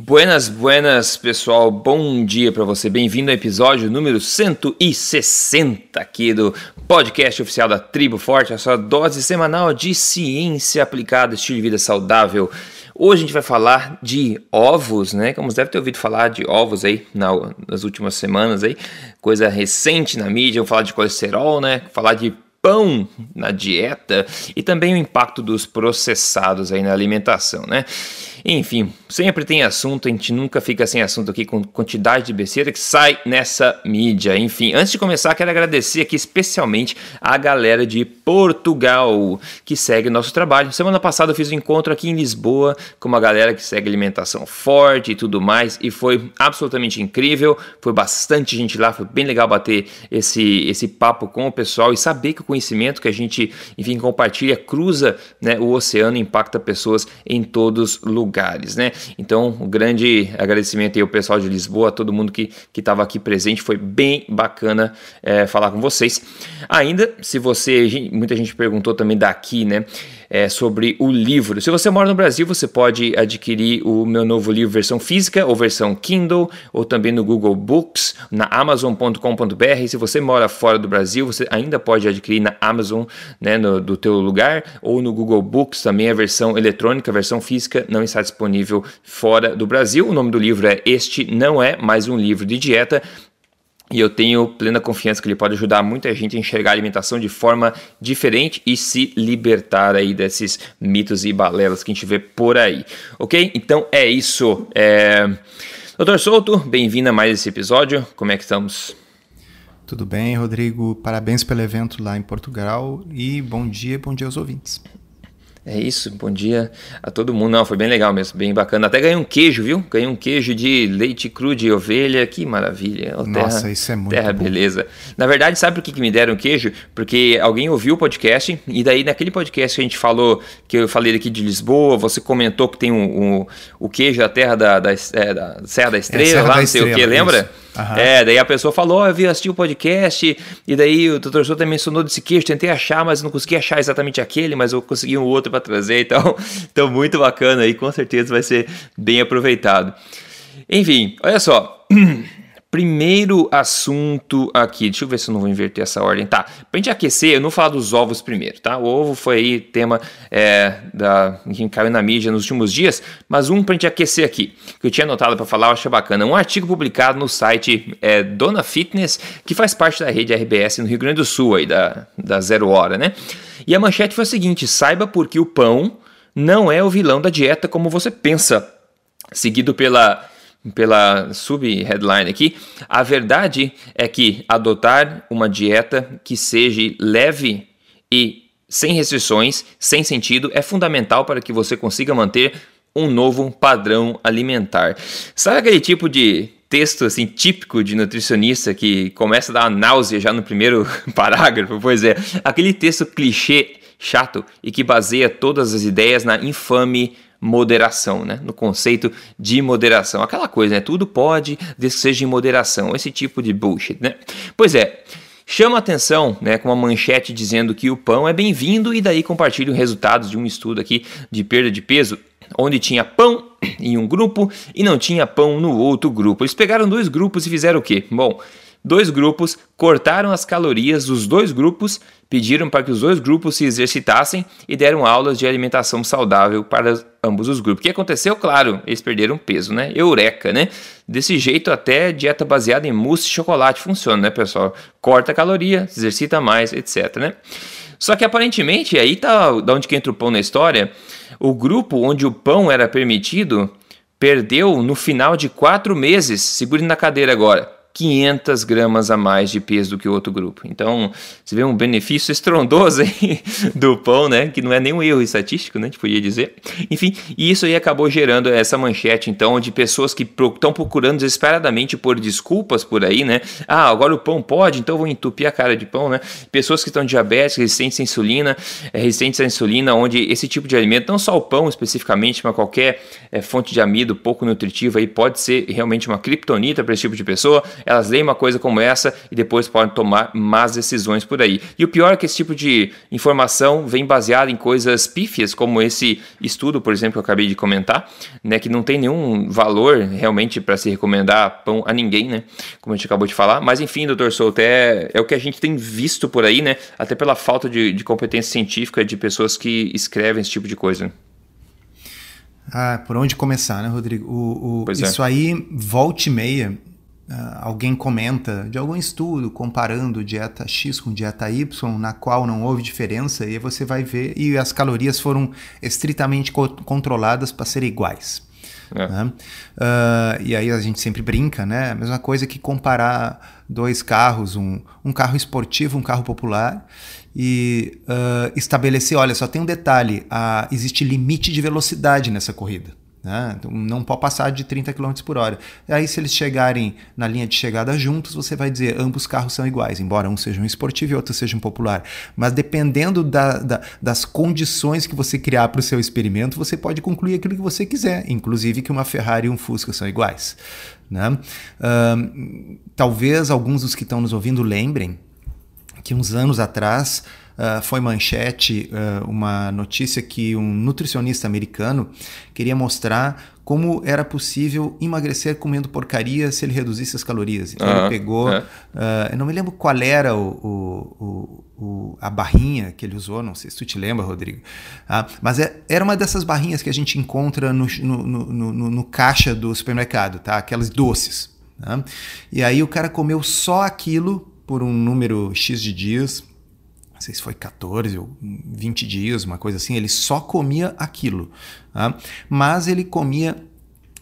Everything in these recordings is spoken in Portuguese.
Buenas, buenas, pessoal. Bom dia para você. Bem-vindo ao episódio número 160 aqui do podcast oficial da Tribo Forte, a sua dose semanal de ciência aplicada, estilo de vida saudável. Hoje a gente vai falar de ovos, né? Como você deve ter ouvido falar de ovos aí nas últimas semanas aí, coisa recente na mídia, vamos falar de colesterol, né? Falar de pão na dieta e também o impacto dos processados aí na alimentação, né? Enfim, sempre tem assunto, a gente nunca fica sem assunto aqui com quantidade de besteira que sai nessa mídia. Enfim, antes de começar, quero agradecer aqui especialmente a galera de Portugal que segue nosso trabalho. Semana passada eu fiz um encontro aqui em Lisboa com uma galera que segue alimentação forte e tudo mais e foi absolutamente incrível. Foi bastante gente lá, foi bem legal bater esse, esse papo com o pessoal e saber que o conhecimento que a gente, enfim, compartilha cruza né, o oceano e impacta pessoas em todos os lugares lugares, né? Então, um grande agradecimento aí ao pessoal de Lisboa, a todo mundo que estava aqui presente, foi bem bacana é, falar com vocês. Ainda, se você, muita gente perguntou também daqui, né? É, sobre o livro. Se você mora no Brasil, você pode adquirir o meu novo livro versão física ou versão Kindle, ou também no Google Books, na Amazon.com.br. Se você mora fora do Brasil, você ainda pode adquirir na Amazon, né, no, do teu lugar, ou no Google Books também a versão eletrônica, a versão física não está disponível fora do Brasil. O nome do livro é Este Não É Mais Um Livro de Dieta. E eu tenho plena confiança que ele pode ajudar muita gente a enxergar a alimentação de forma diferente e se libertar aí desses mitos e balelas que a gente vê por aí. Ok? Então é isso. É... Doutor Souto, bem-vindo a mais esse episódio. Como é que estamos? Tudo bem, Rodrigo. Parabéns pelo evento lá em Portugal e bom dia, bom dia aos ouvintes. É isso, bom dia a todo mundo. Não, foi bem legal mesmo, bem bacana. Até ganhei um queijo, viu? Ganhei um queijo de leite cru de ovelha, que maravilha. Oh, Nossa, terra, isso é muito Terra, bom. beleza. Na verdade, sabe por que, que me deram queijo? Porque alguém ouviu o podcast e daí naquele podcast que a gente falou, que eu falei aqui de Lisboa, você comentou que tem um, um o queijo da terra da, da, é, da Serra da Estrela, é, Serra lá, da não sei Estrela, o que, lembra? Isso. Uhum. É, daí a pessoa falou, oh, eu vi assistir o podcast, e daí o Dr. Souto mencionou desse queijo, tentei achar, mas não consegui achar exatamente aquele, mas eu consegui um outro para trazer, então, então muito bacana aí, com certeza vai ser bem aproveitado. Enfim, olha só. Primeiro assunto aqui, deixa eu ver se eu não vou inverter essa ordem. Tá, pra gente aquecer, eu não falo dos ovos primeiro, tá? O ovo foi aí tema é, da, que caiu na mídia nos últimos dias, mas um pra gente aquecer aqui, que eu tinha anotado para falar, eu achei bacana. Um artigo publicado no site é, Dona Fitness, que faz parte da rede RBS no Rio Grande do Sul, aí, da, da Zero Hora, né? E a manchete foi a seguinte: saiba por que o pão não é o vilão da dieta como você pensa. Seguido pela pela sub-headline aqui, a verdade é que adotar uma dieta que seja leve e sem restrições, sem sentido, é fundamental para que você consiga manter um novo padrão alimentar. Sabe aquele tipo de texto assim típico de nutricionista que começa a dar náusea já no primeiro parágrafo? Pois é, aquele texto clichê chato e que baseia todas as ideias na infame moderação, né? No conceito de moderação. Aquela coisa, né? Tudo pode, desde que seja em moderação. Esse tipo de bullshit, né? Pois é. Chama atenção, né, com uma manchete dizendo que o pão é bem-vindo e daí compartilham resultados de um estudo aqui de perda de peso, onde tinha pão em um grupo e não tinha pão no outro grupo. Eles pegaram dois grupos e fizeram o quê? Bom, dois grupos, cortaram as calorias dos dois grupos, pediram para que os dois grupos se exercitassem e deram aulas de alimentação saudável para ambos os grupos. O que aconteceu? Claro, eles perderam peso, né? Eureka, né? Desse jeito, até dieta baseada em mousse e chocolate funciona, né, pessoal? Corta caloria, se exercita mais, etc, né? Só que aparentemente, aí tá da onde que entra o pão na história, o grupo onde o pão era permitido perdeu no final de quatro meses, segure na cadeira agora, 500 gramas a mais de peso do que o outro grupo. Então, você vê um benefício estrondoso aí do pão, né? Que não é nenhum erro estatístico, né? A gente podia dizer. Enfim, e isso aí acabou gerando essa manchete, então, de pessoas que estão procurando desesperadamente por desculpas por aí, né? Ah, agora o pão pode, então vou entupir a cara de pão, né? Pessoas que estão diabéticas, resistentes à insulina, é, resistentes à insulina, onde esse tipo de alimento, não só o pão especificamente, mas qualquer é, fonte de amido pouco nutritiva aí pode ser realmente uma criptonita para esse tipo de pessoa elas leem uma coisa como essa e depois podem tomar más decisões por aí. E o pior é que esse tipo de informação vem baseada em coisas pífias, como esse estudo, por exemplo, que eu acabei de comentar, né, que não tem nenhum valor realmente para se recomendar pão a ninguém, né, como a gente acabou de falar. Mas enfim, doutor Souto, é, é o que a gente tem visto por aí, né, até pela falta de, de competência científica de pessoas que escrevem esse tipo de coisa. Ah, por onde começar, né, Rodrigo? O, o, é. isso é. aí, volta e meia, alguém comenta de algum estudo comparando dieta X com dieta Y, na qual não houve diferença, e você vai ver, e as calorias foram estritamente co controladas para serem iguais. É. Né? Uh, e aí a gente sempre brinca, né? A mesma coisa que comparar dois carros, um, um carro esportivo, um carro popular, e uh, estabelecer, olha, só tem um detalhe, uh, existe limite de velocidade nessa corrida. Né? Então, não pode passar de 30 km por hora. E aí, se eles chegarem na linha de chegada juntos, você vai dizer ambos carros são iguais, embora um seja um esportivo e outro seja um popular. Mas dependendo da, da, das condições que você criar para o seu experimento, você pode concluir aquilo que você quiser, inclusive que uma Ferrari e um Fusca são iguais. Né? Uh, talvez alguns dos que estão nos ouvindo lembrem que uns anos atrás uh, foi manchete uh, uma notícia que um nutricionista americano queria mostrar como era possível emagrecer comendo porcaria se ele reduzisse as calorias. Então ele pegou, é. uh, eu não me lembro qual era o, o, o, a barrinha que ele usou, não sei se tu te lembra, Rodrigo, mas é, era uma dessas barrinhas que a gente encontra no, no, no, no, no caixa do supermercado, tá? aquelas doces. Tá? E aí o cara comeu só aquilo por um número X de dias, não sei se foi 14 ou 20 dias, uma coisa assim, ele só comia aquilo. Tá? Mas ele comia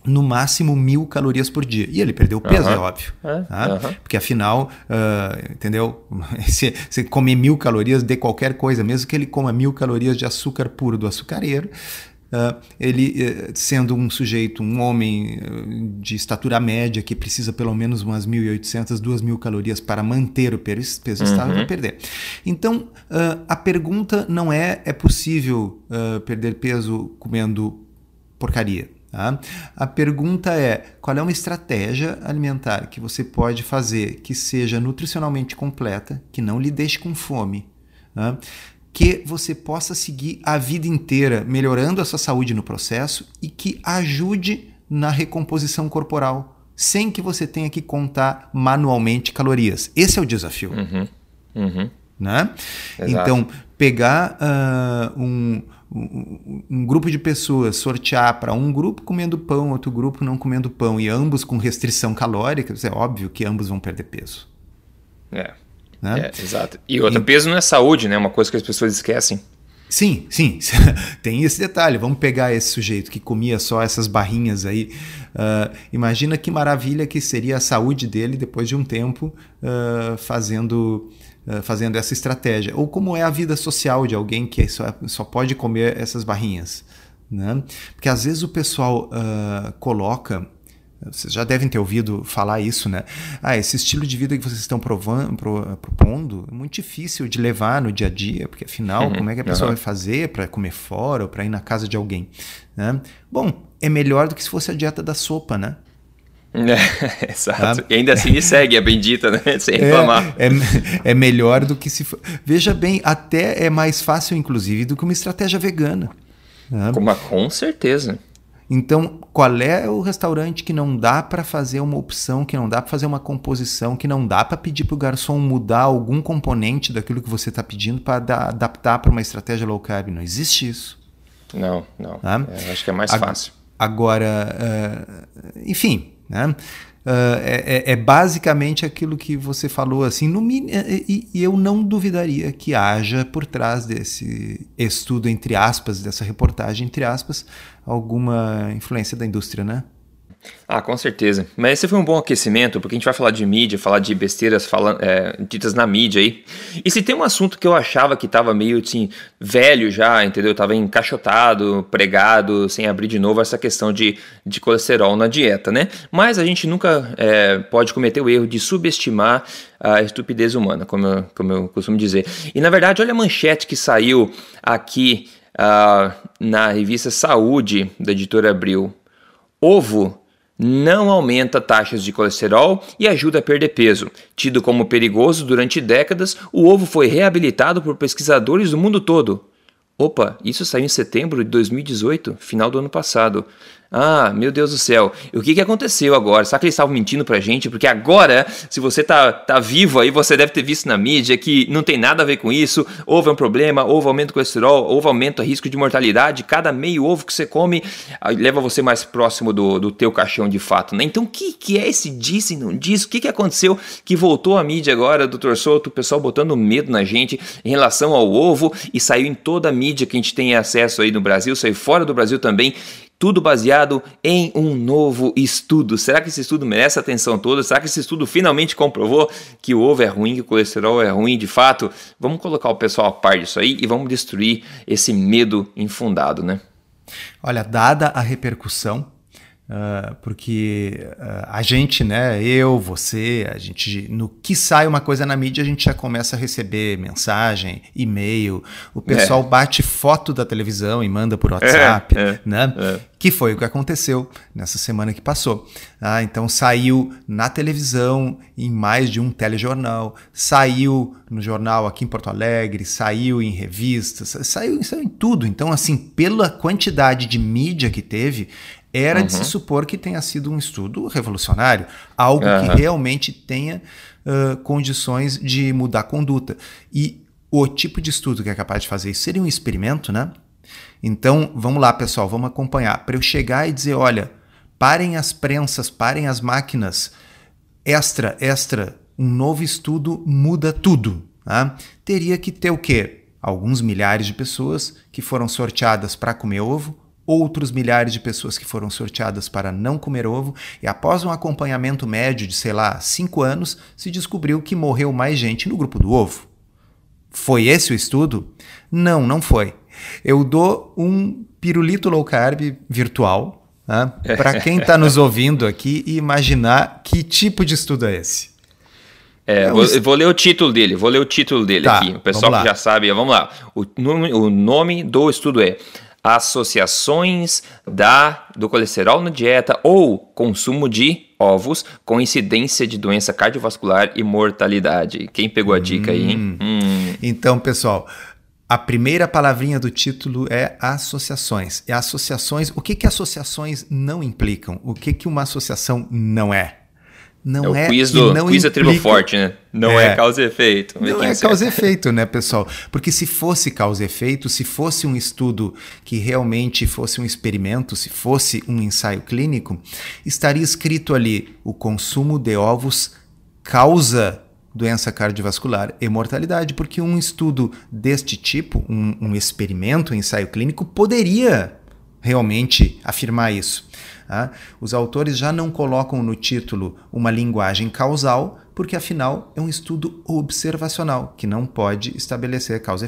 no máximo mil calorias por dia. E ele perdeu peso, é óbvio. É, tá? Porque afinal, uh, entendeu? Se você comer mil calorias de qualquer coisa, mesmo que ele coma mil calorias de açúcar puro do açucareiro, Uh, ele uh, sendo um sujeito, um homem uh, de estatura média que precisa pelo menos umas 1.800, 2.000 calorias para manter o peso uhum. estável, vai perder. Então, a pergunta não é é possível perder peso comendo porcaria. Tá? A pergunta é qual é uma estratégia alimentar que você pode fazer que seja nutricionalmente completa, que não lhe deixe com fome, tá? Que você possa seguir a vida inteira melhorando a sua saúde no processo e que ajude na recomposição corporal, sem que você tenha que contar manualmente calorias. Esse é o desafio. Uhum. Uhum. Né? Então, pegar uh, um, um, um, grupo de pessoas, sortear para um grupo comendo pão, outro grupo não comendo pão, e ambos com restrição calórica, é óbvio que ambos vão perder peso. É. Né? É, exato. E outro, e... peso não é saúde, né? Uma coisa que as pessoas esquecem. Sim, sim, tem esse detalhe. Vamos pegar esse sujeito que comia só essas barrinhas aí. Uh, imagina que maravilha que seria a saúde dele depois de um tempo uh, fazendo, uh, fazendo essa estratégia. Ou como é a vida social de alguém que só, só pode comer essas barrinhas. Né? Porque às vezes o pessoal coloca vocês já devem ter ouvido falar isso, né? Ah, esse estilo de vida que vocês estão provando, pro, propondo é muito difícil de levar no dia a dia, porque afinal, uhum, como é que a pessoa uhum. vai fazer para comer fora ou para ir na casa de alguém? Né? Bom, é melhor do que se fosse a dieta da sopa, né? É, exato. Ah, e ainda assim segue a bendita, né? Sem é, reclamar. É, é, é melhor do que se. For... Veja bem, até é mais fácil, inclusive, do que uma estratégia vegana. Né? Com, com certeza. Então, qual é o restaurante que não dá para fazer uma opção, que não dá para fazer uma composição, que não dá para pedir para o garçom mudar algum componente daquilo que você está pedindo para adaptar para uma estratégia low carb? Não existe isso. Não, não. Tá? É, acho que é mais fácil. Agora, uh, enfim, né? Uh, é, é, basicamente aquilo que você falou assim, no, e, e, eu não duvidaria que haja por trás desse estudo, entre aspas, dessa reportagem, entre aspas, alguma influência da indústria, né? Ah, com certeza. Mas esse foi um bom aquecimento, porque a gente vai falar de mídia, falar de besteiras falando, é, ditas na mídia aí. E se tem um assunto que eu achava que estava meio assim, velho já, entendeu? Tava encaixotado, pregado, sem abrir de novo essa questão de, de colesterol na dieta, né? Mas a gente nunca é, pode cometer o erro de subestimar a estupidez humana, como eu, como eu costumo dizer. E na verdade, olha a manchete que saiu aqui uh, na revista Saúde, da editora Abril. Ovo não aumenta taxas de colesterol e ajuda a perder peso. Tido como perigoso durante décadas, o ovo foi reabilitado por pesquisadores do mundo todo. Opa, isso saiu em setembro de 2018, final do ano passado. Ah, meu Deus do céu. O que, que aconteceu agora? Será que eles estavam mentindo pra gente? Porque agora, se você tá, tá vivo aí, você deve ter visto na mídia que não tem nada a ver com isso. Houve um problema, houve aumento do colesterol, houve aumento do risco de mortalidade. Cada meio ovo que você come ah, leva você mais próximo do, do teu caixão de fato, né? Então, o que, que é esse disse e não diz? O que, que aconteceu que voltou à mídia agora, doutor Souto, o pessoal botando medo na gente em relação ao ovo e saiu em toda a mídia que a gente tem acesso aí no Brasil, saiu fora do Brasil também tudo baseado em um novo estudo. Será que esse estudo merece a atenção toda? Será que esse estudo finalmente comprovou que o ovo é ruim, que o colesterol é ruim de fato? Vamos colocar o pessoal a par disso aí e vamos destruir esse medo infundado, né? Olha, dada a repercussão Uh, porque uh, a gente, né, eu, você, a gente, no que sai uma coisa na mídia, a gente já começa a receber mensagem, e-mail, o pessoal é. bate foto da televisão e manda por WhatsApp, é, é, né? É. Que foi o que aconteceu nessa semana que passou. Ah, então saiu na televisão, em mais de um telejornal, saiu no jornal aqui em Porto Alegre, saiu em revistas, saiu, saiu em tudo. Então, assim, pela quantidade de mídia que teve, era uhum. de se supor que tenha sido um estudo revolucionário, algo uhum. que realmente tenha uh, condições de mudar a conduta. E o tipo de estudo que é capaz de fazer isso seria um experimento, né? Então, vamos lá, pessoal, vamos acompanhar. Para eu chegar e dizer, olha, parem as prensas, parem as máquinas, extra, extra, um novo estudo muda tudo. Tá? Teria que ter o quê? Alguns milhares de pessoas que foram sorteadas para comer ovo, outros milhares de pessoas que foram sorteadas para não comer ovo, e após um acompanhamento médio de, sei lá, 5 anos, se descobriu que morreu mais gente no grupo do ovo. Foi esse o estudo? Não, não foi. Eu dou um pirulito low carb virtual né, para quem está nos ouvindo aqui e imaginar que tipo de estudo é esse. É, é vou, vou, ler o título dele, vou ler o título dele tá, aqui. O pessoal que já sabe, vamos lá. O nome, o nome do estudo é associações da, do colesterol na dieta ou consumo de ovos com incidência de doença cardiovascular e mortalidade. Quem pegou a dica aí, hein? Hum. Então, pessoal, a primeira palavrinha do título é associações. E associações, o que que associações não implicam? O que que uma associação não é? Não é, o quiz do não quiz é implica... forte, né? Não é, é causa e efeito. Não é causa e efeito, né, pessoal? Porque se fosse causa e efeito, se fosse um estudo que realmente fosse um experimento, se fosse um ensaio clínico, estaria escrito ali: o consumo de ovos causa doença cardiovascular e mortalidade, porque um estudo deste tipo, um, um experimento, um ensaio clínico, poderia realmente afirmar isso. Tá? Os autores já não colocam no título uma linguagem causal, porque afinal é um estudo observacional que não pode estabelecer causa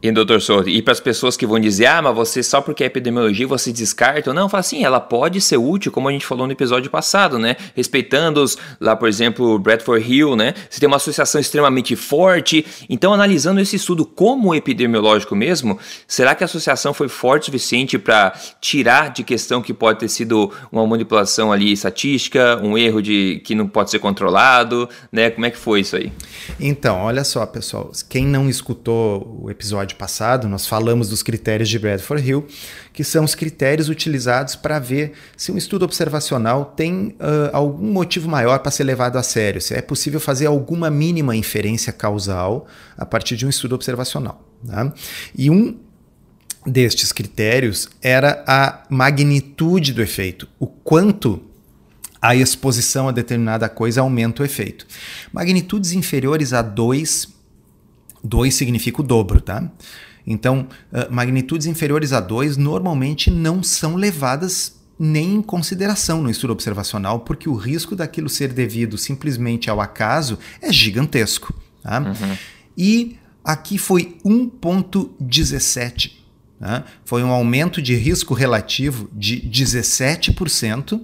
e doutor Souto, e para as pessoas que vão dizer, ah, mas você só porque é epidemiologia você descarta, não, fala assim, ela pode ser útil, como a gente falou no episódio passado, né? Respeitando os, lá, por exemplo, Bradford Hill, né? Você tem uma associação extremamente forte. Então, analisando esse estudo como epidemiológico mesmo, será que a associação foi forte o suficiente para tirar de questão que pode ter sido uma manipulação ali estatística, um erro de que não pode ser controlado, né? Como é que foi isso aí? Então, olha só, pessoal, quem não escutou o episódio episódio passado, nós falamos dos critérios de Bradford Hill, que são os critérios utilizados para ver se um estudo observacional tem uh, algum motivo maior para ser levado a sério, se é possível fazer alguma mínima inferência causal a partir de um estudo observacional. Tá? E um destes critérios era a magnitude do efeito, o quanto a exposição a determinada coisa aumenta o efeito. Magnitudes inferiores a 2 2 significa o dobro, tá? Então, uh, magnitudes inferiores a 2 normalmente não são levadas nem em consideração no estudo observacional, porque o risco daquilo ser devido simplesmente ao acaso é gigantesco. Tá? Uhum. E aqui foi 1,17. Tá? Foi um aumento de risco relativo de 17%.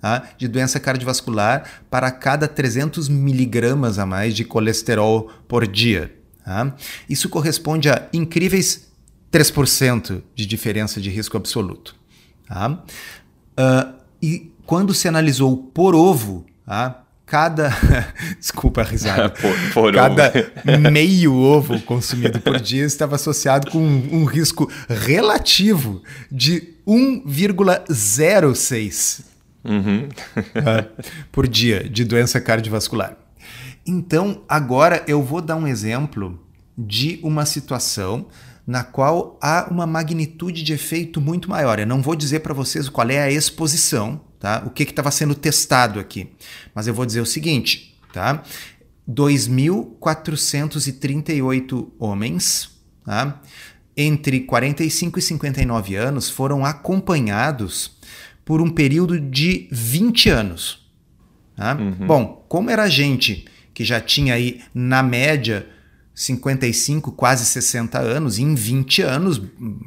Tá? de doença cardiovascular para cada 300 miligramas a mais de colesterol por dia. Tá? Isso corresponde a incríveis 3% de diferença de risco absoluto. Tá? Uh, e quando se analisou por ovo, tá? cada. Desculpa a risada. por, por cada ovo. meio ovo consumido por dia estava associado com um, um risco relativo de 1,06 uhum. por dia de doença cardiovascular. Então, agora eu vou dar um exemplo de uma situação na qual há uma magnitude de efeito muito maior. Eu não vou dizer para vocês qual é a exposição, tá? O que estava sendo testado aqui, mas eu vou dizer o seguinte, tá? 2.438 homens, tá? entre 45 e 59 anos, foram acompanhados por um período de 20 anos. Tá? Uhum. Bom, como era gente que já tinha aí, na média, 55, quase 60 anos, em 20 anos,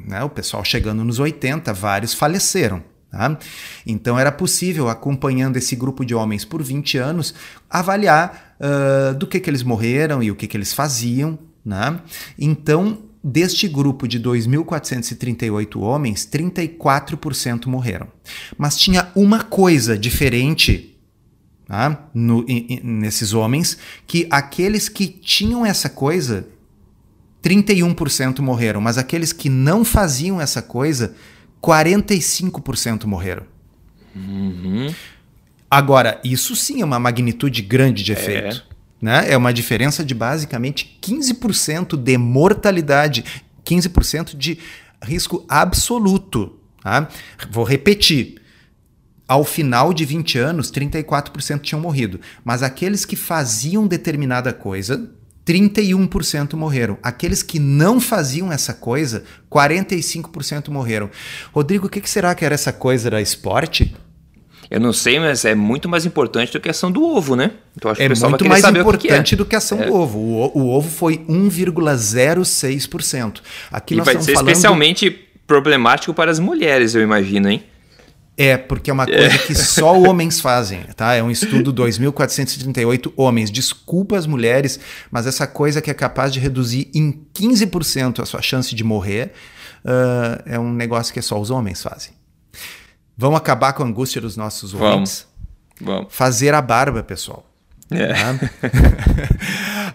né, o pessoal chegando nos 80, vários faleceram. Tá? Então era possível, acompanhando esse grupo de homens por 20 anos, avaliar uh, do que, que eles morreram e o que, que eles faziam. Né? Então, deste grupo de 2.438 homens, 34% morreram. Mas tinha uma coisa diferente tá? no, nesses homens, que aqueles que tinham essa coisa, 31% morreram, mas aqueles que não faziam essa coisa, 45% morreram. Uhum. Agora, isso sim é uma magnitude grande de efeito. É. Né? é uma diferença de basicamente 15% de mortalidade, 15% de risco absoluto. Tá? Vou repetir ao final de 20 anos, 34% tinham morrido. Mas aqueles que faziam determinada coisa, 31% morreram. Aqueles que não faziam essa coisa, 45% morreram. Rodrigo, o que, será que era essa coisa? Era esporte? Eu não sei, mas é muito mais importante do que a ação do ovo, né? Então acho que é o muito mais importante que é. do que a ação é. do ovo. O, o, ovo foi 1,06%. Aqui e nós vai ser falando... especialmente problemático para as mulheres, eu imagino, hein? É, porque é uma coisa é. que só homens fazem, tá? É um estudo 2438 homens. Desculpa as mulheres, mas essa coisa que é capaz de reduzir em 15% a sua chance de morrer uh, é um negócio que só os homens fazem. Vamos acabar com a angústia dos nossos ouvintes? Vamos. Vamos. Fazer a barba, pessoal. É. Tá?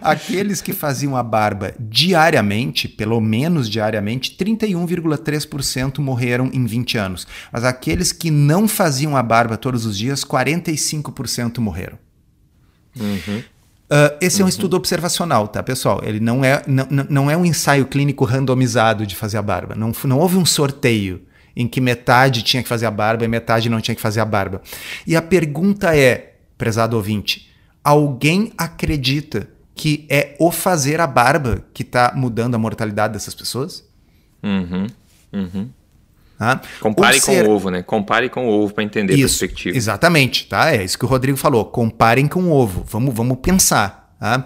Aqueles que faziam a barba diariamente, pelo menos diariamente, 31,3% morreram em 20 anos. Mas aqueles que não faziam a barba todos os dias, 45% morreram. Uhum. Uh, esse é um uhum. estudo observacional, tá, pessoal? Ele não é, não, não é um ensaio clínico randomizado de fazer a barba. Não, não houve um sorteio em que metade tinha que fazer a barba e metade não tinha que fazer a barba. E a pergunta é, prezado ouvinte, alguém acredita que é o fazer a barba que está mudando a mortalidade dessas pessoas? Uhum, uhum. Ah, Compare ser... com o ovo, né? Compare com o ovo para entender isso, a perspectiva. Exatamente, tá? É isso que o Rodrigo falou. Comparem com o ovo. Vamos, vamos pensar. Tá?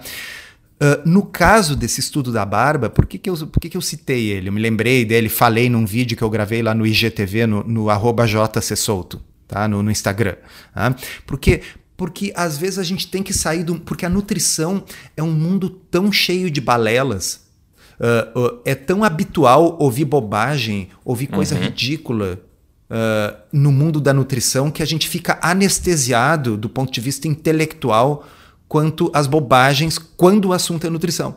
Uh, no caso desse estudo da barba, por que, que, eu, por que, que eu citei ele? Eu me lembrei dele, falei num vídeo que eu gravei lá no IGTV, no, no JCSolto, tá? no, no Instagram. Tá? Porque porque às vezes a gente tem que sair do. Porque a nutrição é um mundo tão cheio de balelas. Uh, uh, é tão habitual ouvir bobagem, ouvir coisa uhum. ridícula uh, no mundo da nutrição que a gente fica anestesiado do ponto de vista intelectual quanto às bobagens quando o assunto é nutrição.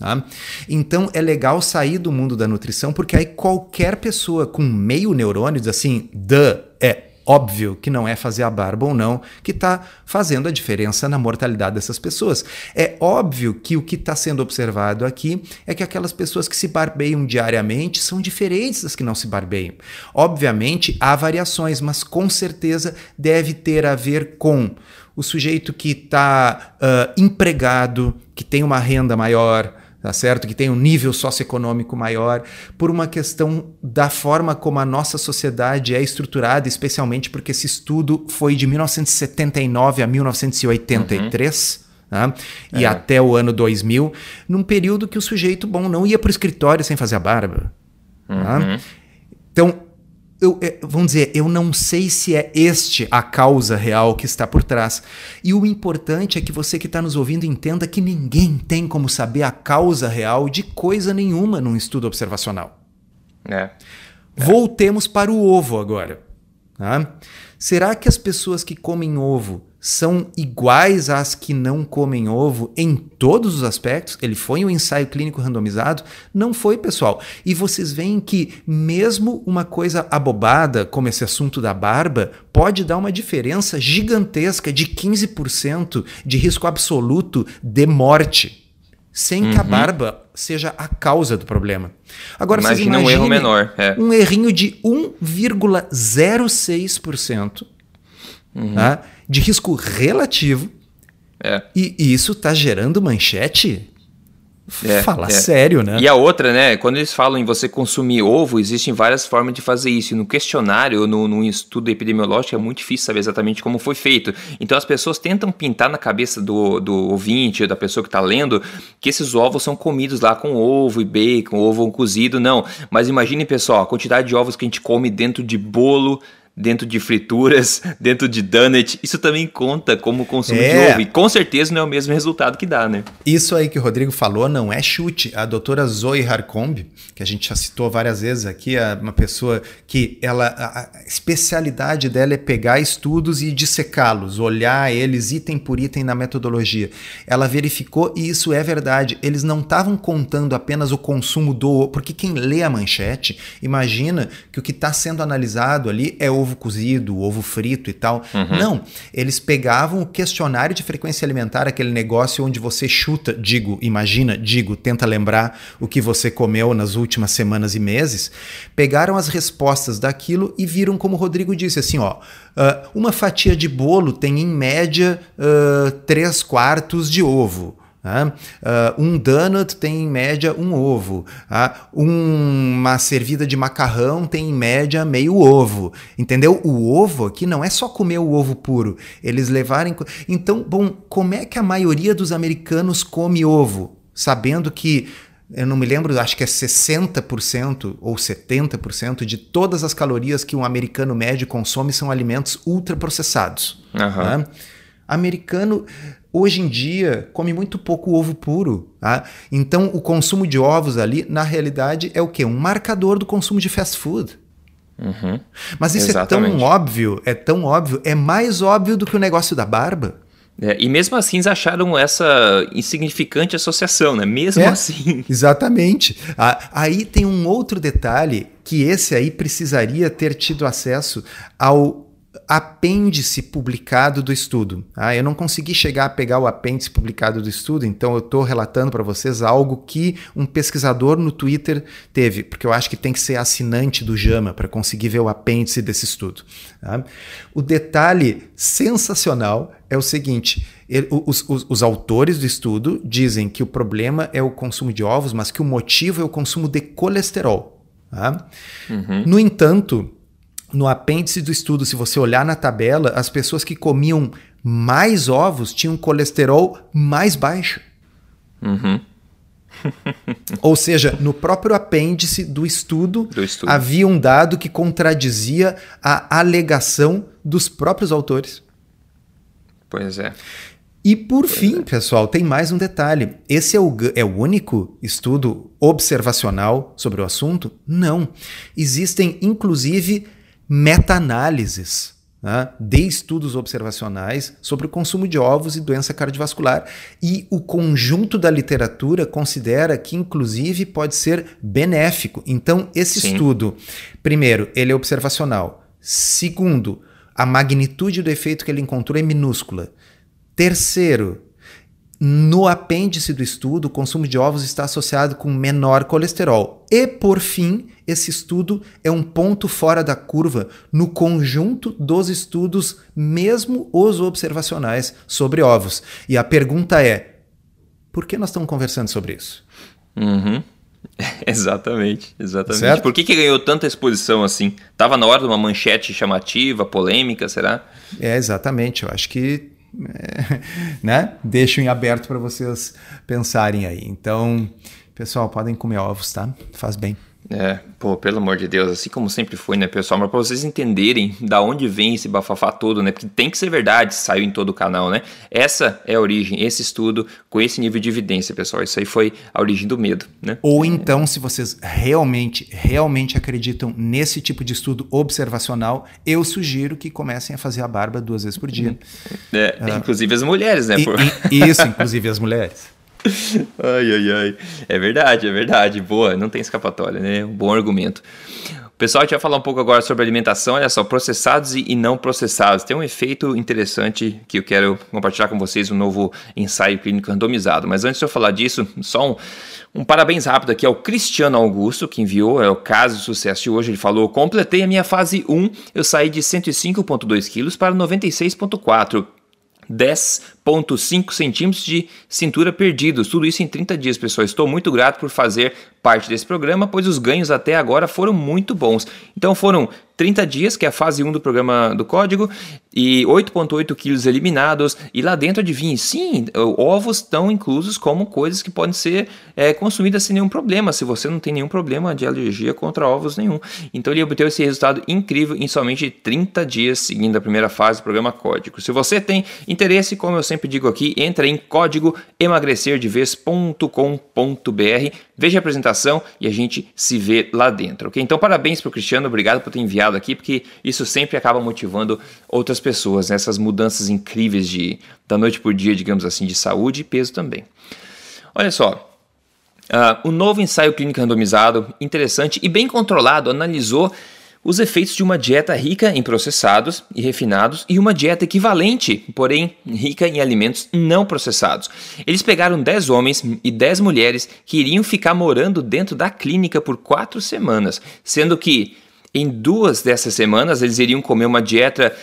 Tá? Então é legal sair do mundo da nutrição porque aí qualquer pessoa com meio neurônio diz assim, é óbvio que não é fazer a barba ou não que está fazendo a diferença na mortalidade dessas pessoas. É óbvio que o que está sendo observado aqui é que aquelas pessoas que se barbeiam diariamente são diferentes das que não se barbeiam. Obviamente há variações, mas com certeza deve ter a ver com o sujeito que está uh, empregado, que tem uma renda maior, tá certo? Que tem um nível socioeconômico maior, por uma questão da forma como a nossa sociedade é estruturada, especialmente porque esse estudo foi de 1979 a 1983. Uhum. Né? E é. até o ano 2000, num período que o sujeito, bom, não ia para o escritório sem fazer a barba. Tá? Uhum. Então, eu, é, vamos dizer, eu não sei se é este a causa real que está por trás. E o importante é que você que está nos ouvindo entenda que ninguém tem como saber a causa real de coisa nenhuma num estudo observacional. É. é. Voltemos para o ovo agora. Tá? será que as pessoas que comem ovo são iguais às que não comem ovo em todos os aspectos? Ele foi um ensaio clínico randomizado? Não foi, pessoal. E vocês veem que, mesmo uma coisa abobada, como esse assunto da barba, pode dar uma diferença gigantesca de 15% de risco absoluto de morte, sem uhum. que a uhum. barba seja a causa do problema. Agora, Imagina um erro menor. É. Um errinho de 1,06%. Uhum. Tá? De risco relativo. É. E, e isso está gerando manchete é, Fala é. sério, né? E a outra, né? Quando eles falam em você consumir ovo, existem várias formas de fazer isso. E no questionário, no, no estudo epidemiológico, é muito difícil saber exatamente como foi feito. Então as pessoas tentam pintar na cabeça do, do ouvinte, da pessoa que está lendo, que esses ovos são comidos lá com ovo e bacon, ovo cozido. Não. Mas imagine, pessoal, a quantidade de ovos que a gente come dentro de bolo dentro de frituras, dentro de donut, isso também conta como consumo é. de ovo. E com certeza não é o mesmo resultado que dá, né? Isso aí que o Rodrigo falou não é chute. A doutora Zoe Harcombe, que a gente já citou várias vezes aqui, é uma pessoa que ela a especialidade dela é pegar estudos e dissecá-los, olhar eles item por item na metodologia. Ela verificou e isso é verdade. Eles não estavam contando apenas o consumo do ovo, porque quem lê a manchete imagina que o que está sendo analisado ali é o ovo cozido, ovo frito e tal. Uhum. Não, eles pegavam o questionário de frequência alimentar, aquele negócio onde você chuta, digo, imagina, digo, tenta lembrar o que você comeu nas últimas semanas e meses, pegaram as respostas daquilo e viram como o Rodrigo disse, assim, ó, uh, uma fatia de bolo tem em média uh, três quartos de ovo. Uh, um donut tem em média um ovo. Uh, uma servida de macarrão tem em média meio ovo. Entendeu? O ovo aqui não é só comer o ovo puro. Eles levarem. Então, bom, como é que a maioria dos americanos come ovo? Sabendo que eu não me lembro, acho que é 60% ou 70% de todas as calorias que um americano médio consome são alimentos ultraprocessados. Uhum. Né? Americano hoje em dia come muito pouco ovo puro. Tá? Então o consumo de ovos ali, na realidade, é o quê? Um marcador do consumo de fast food. Uhum. Mas isso Exatamente. é tão óbvio, é tão óbvio, é mais óbvio do que o negócio da barba. É, e mesmo assim eles acharam essa insignificante associação, né? Mesmo é, assim. Exatamente. Ah, aí tem um outro detalhe que esse aí precisaria ter tido acesso ao apêndice publicado do estudo. Ah, eu não consegui chegar a pegar o apêndice publicado do estudo, então eu estou relatando para vocês algo que um pesquisador no Twitter teve, porque eu acho que tem que ser assinante do JAMA para conseguir ver o apêndice desse estudo. Tá? O detalhe sensacional é o seguinte: ele, os, os, os autores do estudo dizem que o problema é o consumo de ovos, mas que o motivo é o consumo de colesterol. Tá? Uhum. No entanto, no apêndice do estudo, se você olhar na tabela, as pessoas que comiam mais ovos tinham colesterol mais baixo. Uhum. Ou seja, no próprio apêndice do estudo, do estudo, havia um dado que contradizia a alegação dos próprios autores. Pois é. E por pois fim, é. pessoal, tem mais um detalhe. Esse é o, é o único estudo observacional sobre o assunto? Não. Existem, inclusive, meta-análises né, de estudos observacionais sobre o consumo de ovos e doença cardiovascular. E o conjunto da literatura considera que, inclusive, pode ser benéfico. Então, esse Sim. estudo, primeiro, ele é observacional. Segundo, a magnitude do efeito que ele encontrou é minúscula. Terceiro, no apêndice do estudo, o consumo de ovos está associado com menor colesterol. E, por fim, esse estudo é um ponto fora da curva no conjunto dos estudos, mesmo os observacionais, sobre ovos. E a pergunta é: por que nós estamos conversando sobre isso? Uhum. exatamente, exatamente. Certo? Por que, que ganhou tanta exposição assim? Tava na hora de uma manchete chamativa, polêmica, será? É, exatamente. Eu acho que né? Deixo em aberto para vocês pensarem aí. Então, pessoal, podem comer ovos, tá? Faz bem. É, pô, pelo amor de Deus, assim como sempre foi, né, pessoal? Mas pra vocês entenderem da onde vem esse bafafá todo, né? Porque tem que ser verdade, saiu em todo o canal, né? Essa é a origem, esse estudo com esse nível de evidência, pessoal. Isso aí foi a origem do medo, né? Ou então, se vocês realmente, realmente acreditam nesse tipo de estudo observacional, eu sugiro que comecem a fazer a barba duas vezes por dia. É, uh, inclusive as mulheres, né? E, por... e, isso, inclusive as mulheres. ai, ai, ai. É verdade, é verdade. Boa, não tem escapatória, né? Um bom argumento. O pessoal, a gente vai falar um pouco agora sobre alimentação, olha só, processados e não processados. Tem um efeito interessante que eu quero compartilhar com vocês, um novo ensaio clínico randomizado. Mas antes de eu falar disso, só um, um parabéns rápido aqui ao Cristiano Augusto, que enviou, é o caso de sucesso de hoje. Ele falou: completei a minha fase 1, eu saí de 105,2 quilos para 96,4 10,5 centímetros de cintura perdidos. Tudo isso em 30 dias, pessoal. Estou muito grato por fazer parte desse programa, pois os ganhos até agora foram muito bons. Então foram 30 dias, que é a fase 1 do programa do código, e 8,8 quilos eliminados. E lá dentro, adivinhe, sim, ovos estão inclusos como coisas que podem ser é, consumidas sem nenhum problema, se você não tem nenhum problema de alergia contra ovos nenhum. Então ele obteve esse resultado incrível em somente 30 dias, seguindo a primeira fase do programa código. Se você tem interesse, como eu sempre digo aqui, entra em código emagrecerdevez.com.br, veja a apresentação e a gente se vê lá dentro, ok? Então parabéns para o Cristiano, obrigado por ter enviado aqui, porque isso sempre acaba motivando outras pessoas, né? essas mudanças incríveis de da noite por dia, digamos assim, de saúde e peso também. Olha só, uh, o novo ensaio clínico randomizado, interessante e bem controlado, analisou os efeitos de uma dieta rica em processados e refinados e uma dieta equivalente, porém rica em alimentos não processados. Eles pegaram 10 homens e 10 mulheres que iriam ficar morando dentro da clínica por 4 semanas, sendo que em duas dessas semanas eles iriam comer uma dieta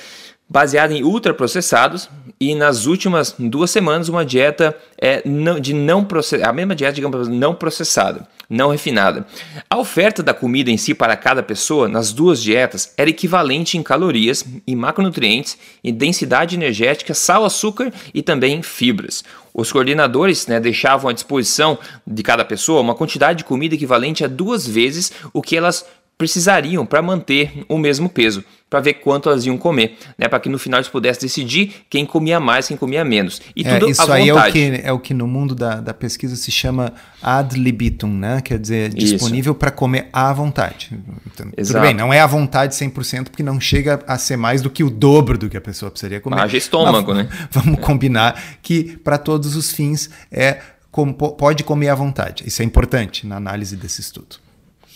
baseada em ultraprocessados e nas últimas duas semanas uma dieta é, de não a mesma dieta digamos não processada, não refinada. A oferta da comida em si para cada pessoa nas duas dietas era equivalente em calorias, em macronutrientes, em densidade energética, sal, açúcar e também fibras. Os coordenadores né, deixavam à disposição de cada pessoa uma quantidade de comida equivalente a duas vezes o que elas precisariam para manter o mesmo peso, para ver quanto elas iam comer, né, para que no final eles pudessem decidir quem comia mais, quem comia menos. E é, tudo isso aí é o, que, é o que no mundo da, da pesquisa se chama ad libitum, né? quer dizer, disponível para comer à vontade. Então, tudo bem, não é à vontade 100%, porque não chega a ser mais do que o dobro do que a pessoa precisaria comer. Haja estômago, Mas, né? Vamos é. combinar que para todos os fins é pode comer à vontade. Isso é importante na análise desse estudo.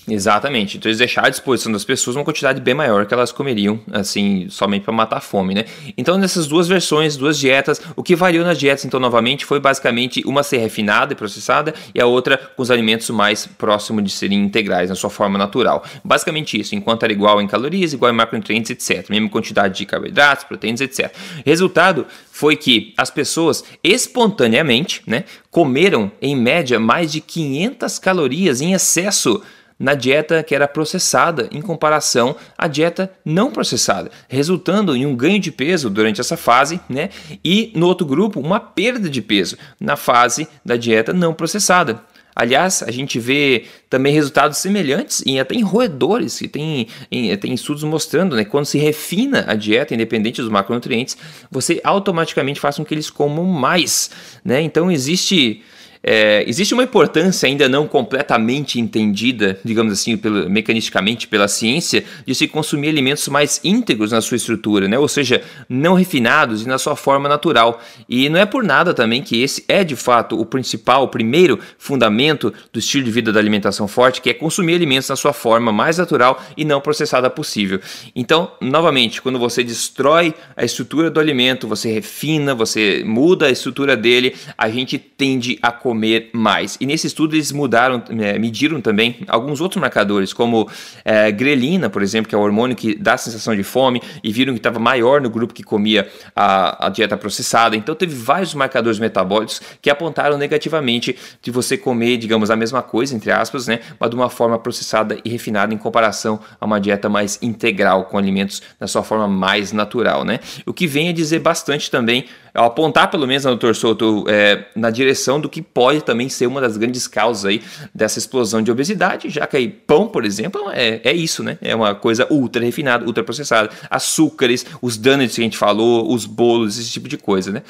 Exatamente. Então eles deixaram à disposição das pessoas uma quantidade bem maior que elas comeriam, assim, somente para matar a fome, né? Então nessas duas versões, duas dietas, o que variou nas dietas, então, novamente, foi basicamente uma ser refinada e processada e a outra com os alimentos mais próximos de serem integrais na sua forma natural. Basicamente isso, enquanto era igual em calorias, igual em macronutrientes, etc. Mesma quantidade de carboidratos, proteínas, etc. Resultado foi que as pessoas espontaneamente, né, comeram em média mais de 500 calorias em excesso na dieta que era processada em comparação à dieta não processada, resultando em um ganho de peso durante essa fase, né? E no outro grupo, uma perda de peso na fase da dieta não processada. Aliás, a gente vê também resultados semelhantes em até em roedores, que tem, em, tem estudos mostrando, né, quando se refina a dieta, independente dos macronutrientes, você automaticamente faz com que eles comam mais, né? Então existe é, existe uma importância ainda não completamente entendida, digamos assim, pelo, mecanisticamente pela ciência, de se consumir alimentos mais íntegros na sua estrutura, né? ou seja, não refinados e na sua forma natural. E não é por nada também que esse é de fato o principal, o primeiro fundamento do estilo de vida da alimentação forte, que é consumir alimentos na sua forma mais natural e não processada possível. Então, novamente, quando você destrói a estrutura do alimento, você refina, você muda a estrutura dele, a gente tende a comer comer mais. E nesse estudo eles mudaram, é, mediram também alguns outros marcadores, como é, grelina, por exemplo, que é o hormônio que dá a sensação de fome, e viram que estava maior no grupo que comia a, a, dieta processada. Então teve vários marcadores metabólicos que apontaram negativamente de você comer, digamos, a mesma coisa, entre aspas, né, mas de uma forma processada e refinada em comparação a uma dieta mais integral, com alimentos na sua forma mais natural. Né? O que vem a dizer bastante também, apontar pelo menos, doutor Souto, é, na direção do que pode também ser uma das grandes causas aí dessa explosão de obesidade, já que aí pão, por exemplo, é, é isso, né? É uma coisa ultra refinada, ultra processada. Açúcares, os donuts que a gente falou, os bolos, esse tipo de coisa, né?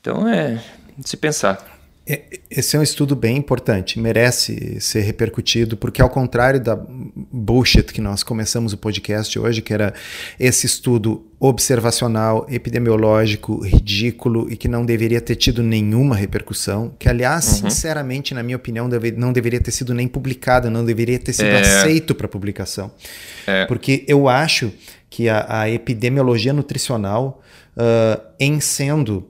Então é de se pensar. É, esse é um estudo bem importante, merece ser repercutido, porque ao contrário da bullshit que nós começamos o podcast hoje, que era esse estudo observacional, epidemiológico, ridículo e que não deveria ter tido nenhuma repercussão, que aliás, uhum. sinceramente, na minha opinião, deve, não deveria ter sido nem publicado, não deveria ter sido é. aceito para publicação. É. Porque eu acho que a, a epidemiologia nutricional, uh, em sendo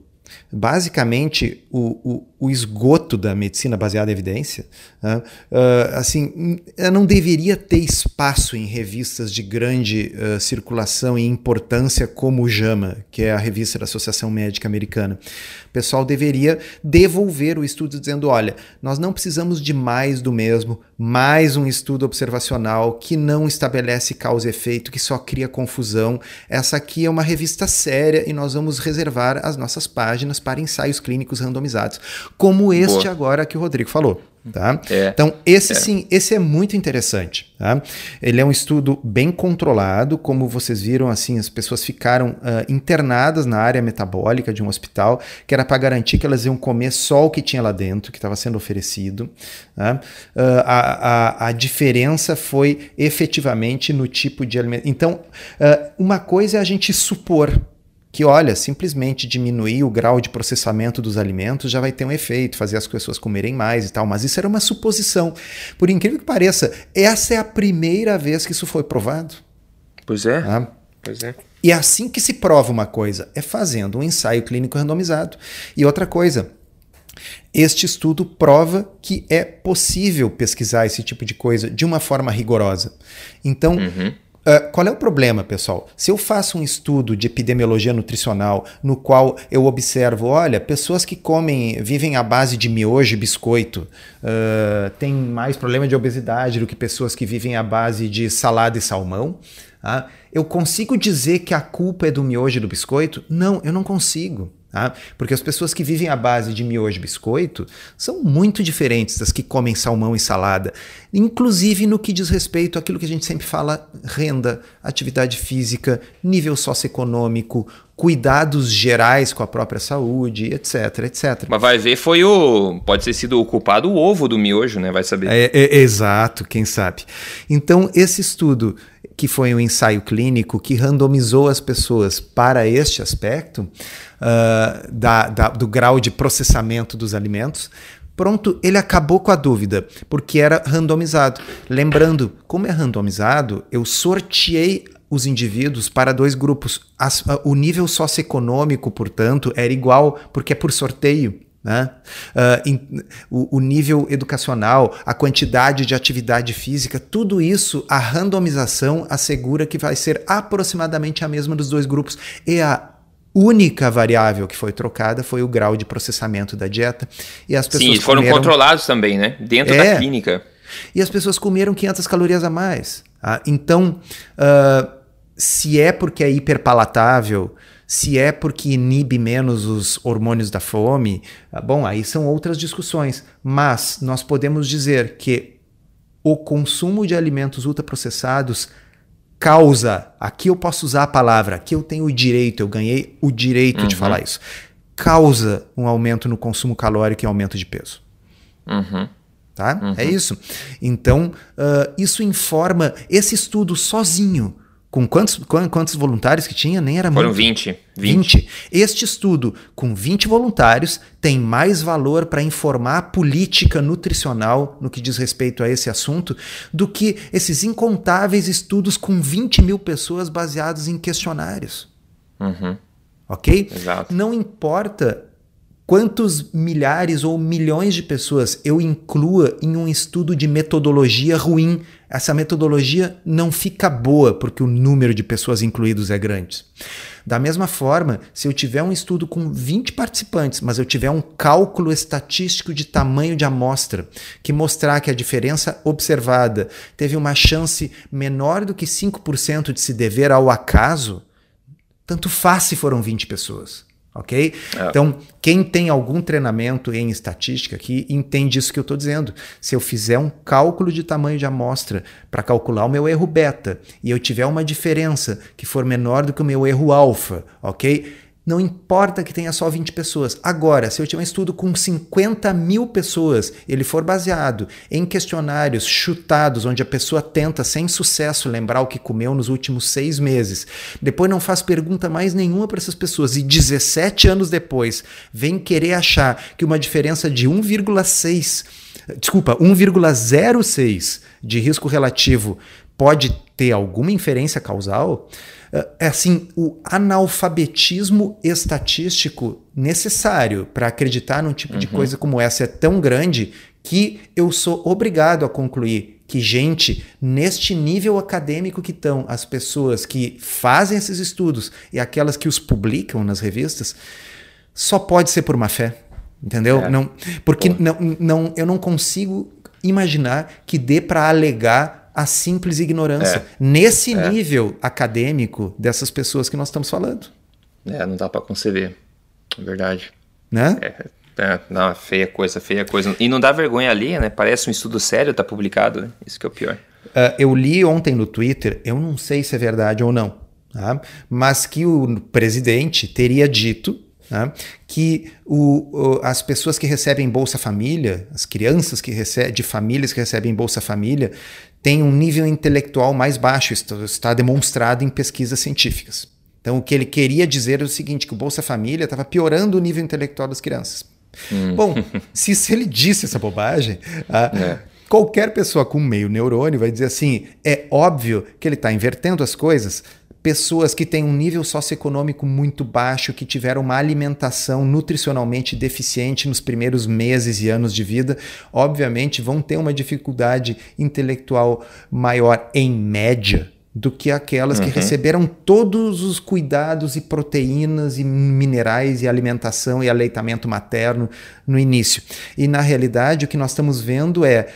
basicamente o, o, o, esgoto da medicina baseada em evidência, uh, uh, assim, não deveria ter espaço em revistas de grande uh, circulação e importância como o JAMA, que é a revista da Associação Médica Americana. O pessoal deveria devolver o estudo dizendo, olha, nós não precisamos de mais do mesmo, mais um estudo observacional que não estabelece causa e efeito, que só cria confusão. Essa aqui é uma revista séria e nós vamos reservar as nossas páginas para ensaios clínicos randomizados, como este Boa. agora que o Rodrigo falou. Tá? É, então, esse é. sim, esse é muito interessante. Tá? Ele é um estudo bem controlado, como vocês viram, assim, as pessoas ficaram uh, internadas na área metabólica de um hospital, que era para garantir que elas iam comer só o que tinha lá dentro, que estava sendo oferecido. Tá? Uh, a, a, a, diferença foi efetivamente no tipo de alimento. Então, uh, uma coisa é a gente supor que, olha, simplesmente diminuir o grau de processamento dos alimentos já vai ter um efeito, fazer as pessoas comerem mais e tal, mas isso era uma suposição. Por incrível que pareça, essa é a primeira vez que isso foi provado. Pois é. Ah. Pois é. E é assim que se prova uma coisa, é fazendo um ensaio clínico randomizado. E outra coisa, este estudo prova que é possível pesquisar esse tipo de coisa de uma forma rigorosa. Então, uhum. Uh, qual é o problema, pessoal? Se eu faço um estudo de epidemiologia nutricional no qual eu observo, olha, pessoas que comem, vivem à base de miojo e biscoito, uh, têm mais problema de obesidade do que pessoas que vivem à base de salada e salmão, uh, eu consigo dizer que a culpa é do miojo e do biscoito? Não, eu não consigo. Tá? Porque as pessoas que vivem à base de miojo e biscoito são muito diferentes das que comem salmão e salada, inclusive no que diz respeito àquilo que a gente sempre fala: renda, atividade física, nível socioeconômico, cuidados gerais com a própria saúde, etc, etc. Mas vai ver, foi o. Pode ter sido o culpado o ovo do miojo, né? Vai saber. É, é, exato, quem sabe. Então, esse estudo que foi um ensaio clínico que randomizou as pessoas para este aspecto uh, da, da, do grau de processamento dos alimentos. Pronto, ele acabou com a dúvida, porque era randomizado. Lembrando, como é randomizado, eu sorteei os indivíduos para dois grupos. As, o nível socioeconômico, portanto, era igual, porque é por sorteio. Né? Uh, in, o, o, nível educacional, a quantidade de atividade física, tudo isso, a randomização assegura que vai ser aproximadamente a mesma dos dois grupos. E a única variável que foi trocada foi o grau de processamento da dieta. E as pessoas Sim, foram comeram... controlados também, né? Dentro é, da clínica. E as pessoas comeram 500 calorias a mais. Tá? Então, uh, se é porque é hiperpalatável, se é porque inibe menos os hormônios da fome, ah, bom, aí são outras discussões. Mas nós podemos dizer que o consumo de alimentos ultraprocessados causa, aqui eu posso usar a palavra, aqui eu tenho o direito, eu ganhei o direito uhum. de falar isso, causa um aumento no consumo calórico e aumento de peso. Uhum. Tá? Uhum. É isso. Então, uh, isso informa esse estudo sozinho com quantos, quantos voluntários que tinha? Nem era Foram muito. 20, 20. 20. Este estudo, com 20 voluntários, tem mais valor para informar a política nutricional no que diz respeito a esse assunto do que esses incontáveis estudos com 20 mil pessoas baseados em questionários. Uhum. Ok? Exato. Não importa quantos milhares ou milhões de pessoas eu inclua em um estudo de metodologia ruim, essa metodologia não fica boa porque o número de pessoas incluídos é grande. Da mesma forma, se eu tiver um estudo com 20 participantes, mas eu tiver um cálculo estatístico de tamanho de amostra que mostrar que a diferença observada teve uma chance menor do que 5% de se dever ao acaso, tanto faz se foram 20 pessoas ok? É. Então, quem tem algum treinamento em estatística aqui entende isso que eu estou dizendo. Se eu fizer um cálculo de tamanho de amostra para calcular o meu erro beta e eu tiver uma diferença que for menor do que o meu erro alfa, ok? Não importa que tenha só 20 pessoas. Agora, se eu tiver um estudo com 50 mil pessoas, ele for baseado em questionários chutados, onde a pessoa tenta, sem sucesso, lembrar o que comeu nos últimos seis meses, depois não faz pergunta mais nenhuma para essas pessoas e 17 anos depois vem querer achar que uma diferença de 1,6, desculpa, 1,06 de risco relativo pode ter alguma inferência causal é assim o analfabetismo estatístico necessário para acreditar num tipo uhum. de coisa como essa é tão grande que eu sou obrigado a concluir que gente neste nível acadêmico que estão as pessoas que fazem esses estudos e aquelas que os publicam nas revistas só pode ser por má fé entendeu é. não porque não, não eu não consigo imaginar que dê para alegar a simples ignorância. É. Nesse é. nível acadêmico dessas pessoas que nós estamos falando. É, não dá para conceber. É verdade. Né? É, é, não, feia coisa, feia coisa. E não dá vergonha ali, né? Parece um estudo sério, tá publicado, né? Isso que é o pior. Uh, eu li ontem no Twitter, eu não sei se é verdade ou não, tá? mas que o presidente teria dito né? que o, o, as pessoas que recebem Bolsa Família, as crianças que recebem, de famílias que recebem Bolsa Família, têm um nível intelectual mais baixo, isso está demonstrado em pesquisas científicas. Então, o que ele queria dizer é o seguinte: que o Bolsa Família estava piorando o nível intelectual das crianças. Hum. Bom, se, se, ele disse essa bobagem, ah, é. qualquer pessoa com meio neurônio vai dizer assim: é óbvio que ele está invertendo as coisas pessoas que têm um nível socioeconômico muito baixo, que tiveram uma alimentação nutricionalmente deficiente nos primeiros meses e anos de vida, obviamente vão ter uma dificuldade intelectual maior em média do que aquelas uhum. que receberam todos os cuidados e proteínas e minerais e alimentação e aleitamento materno no início. E na realidade o que nós estamos vendo é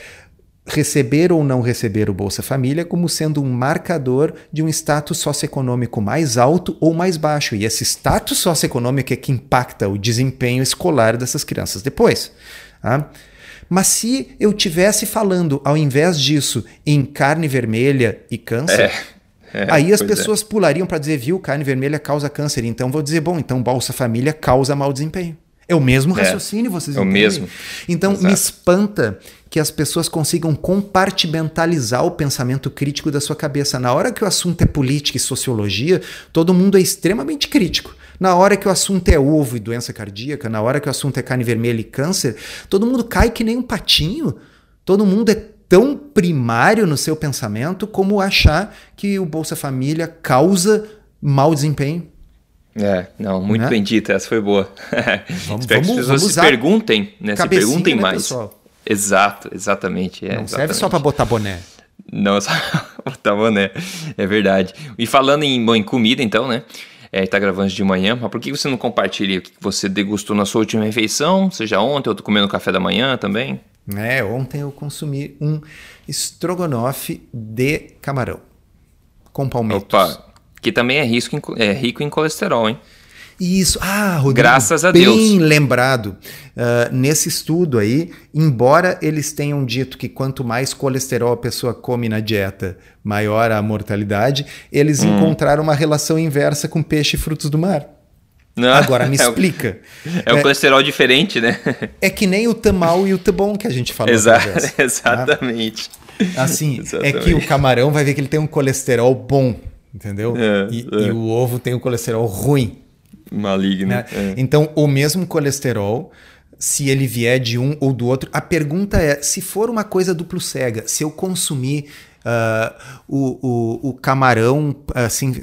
receber ou não receber o Bolsa Família como sendo um marcador de um status socioeconômico mais alto ou mais baixo. E esse status socioeconômico é que impacta o desempenho escolar dessas crianças depois. Tá? Mas se eu tivesse falando, ao invés disso, em carne vermelha e câncer. É, é, aí as é. pessoas é. pulariam para dizer, viu, carne vermelha causa câncer. Então vou dizer, bom, então Bolsa Família causa mau desempenho. É o mesmo é. raciocínio, vocês é entendem? É o mesmo. Então Exato. me espanta que as pessoas consigam compartimentalizar o pensamento crítico da sua cabeça. Na hora que o assunto é política e sociologia, todo mundo é extremamente crítico. Na hora que o assunto é ovo e doença cardíaca, na hora que o assunto é carne vermelha e câncer, todo mundo cai que nem um patinho. Todo mundo é tão primário no seu pensamento como achar que o Bolsa Família causa mau desempenho. É, não, muito né? bem dita, essa foi boa. Vamos, Espero vamos, que as pessoas se perguntem, né? Se perguntem né, mais. Pessoal? Exato, exatamente. É, não exatamente. serve só para botar boné. Não, só botar boné. É verdade. E falando em, bom, em comida, então, né? É, tá gravando de manhã, mas por que você não compartilha o que você degustou na sua última refeição? Seja ontem, eu tô comendo café da manhã também. É, ontem eu consumi um estrogonofe de camarão com palmitos. Opa, que também é, risco, é rico em colesterol, hein? Isso, ah, Rodrigo, graças a bem Deus. Bem lembrado. Uh, nesse estudo aí, embora eles tenham dito que quanto mais colesterol a pessoa come na dieta, maior a mortalidade, eles hum. encontraram uma relação inversa com peixe e frutos do mar. Não, Agora me explica. É, o, é, colesterol diferente, né? É que nem o tamal e o tabon que a gente falou. Exa vez, tá? exatamente. Tá? Assim, exatamente. é que o camarão vai ver que ele tem um colesterol bom, entendeu? É, e, é. e, o ovo tem um colesterol ruim maligno. Né? É. Então, o mesmo colesterol, se ele vier de um ou do outro, a pergunta é: se for uma coisa duplo cega, se eu consumir Uh, o, o, o, camarão, assim,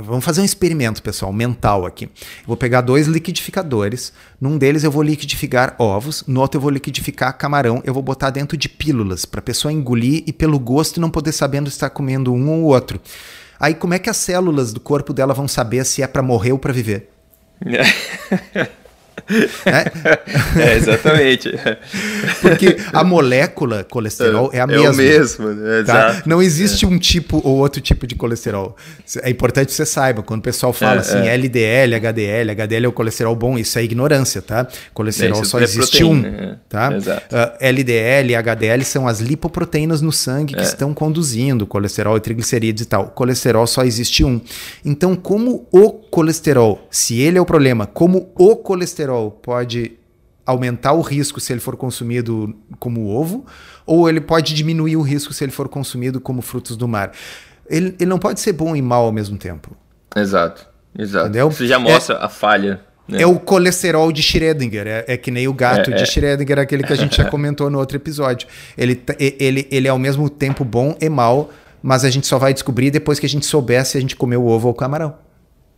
vamos fazer um experimento, pessoal, mental aqui. vou pegar dois liquidificadores, num deles eu vou liquidificar ovos, no outro eu vou liquidificar camarão, eu vou botar dentro de pílulas, para a pessoa engolir e pelo gosto não poder sabendo estar comendo um ou outro. Aí como é que as células do corpo dela vão saber se é para morrer ou para viver? É, exatamente. Porque a molécula colesterol é, é a mesma. É o mesmo, né? tá? Exato. Não existe é. um tipo ou outro tipo de colesterol. É importante que você saiba, quando o pessoal fala é, assim, LDL, HDL, HDL é o colesterol bom, isso é ignorância, tá? Colesterol só existe proteína, um, tá? Uh, LDL e HDL são as lipoproteínas no sangue que estão conduzindo colesterol e triglicerídeos e tal. O colesterol só existe um. Então, como o colesterol, se ele é o problema, como o colesterol pode aumentar o risco se ele for consumido como ovo, ou ele pode diminuir o risco se ele for consumido como frutos do mar. Ele, ele não pode ser bom e mal ao mesmo tempo. Exato, exato. Entendeu? Isso já mostra é, a falha. Né? É o colesterol de Schrödinger, é, é que nem o gato é, de é. Schrödinger, aquele que a gente já comentou no outro episódio. Ele, ele, ele é ao mesmo tempo bom e mal, mas a gente só vai descobrir depois que a gente souber se a gente comeu o ovo ou o camarão.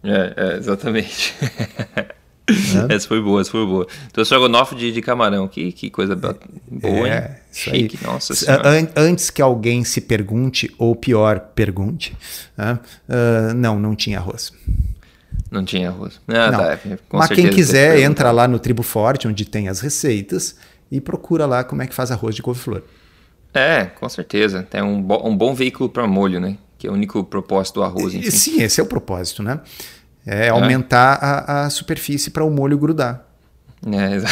É, é exatamente. É. Essa foi boa, essa foi boa. Então, estrogonofe de, de camarão, que, que coisa boa, é, hein? Chique, nossa senhora. Antes que alguém se pergunte, ou pior, pergunte, uh, não, não tinha arroz. Não tinha arroz. Ah, não. Tá, Mas quem quiser, entra lá no Tribo Forte, onde tem as receitas, e procura lá como é que faz arroz de couve-flor. É, com certeza. Tem um, bo um bom veículo para molho, né? Que é o único propósito do arroz. Enfim. Sim, esse é o propósito, né? É, é aumentar a, a superfície para o molho grudar. É, exa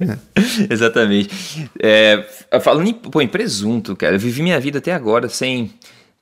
exatamente. É, falando em, pô, em presunto, cara, eu vivi minha vida até agora sem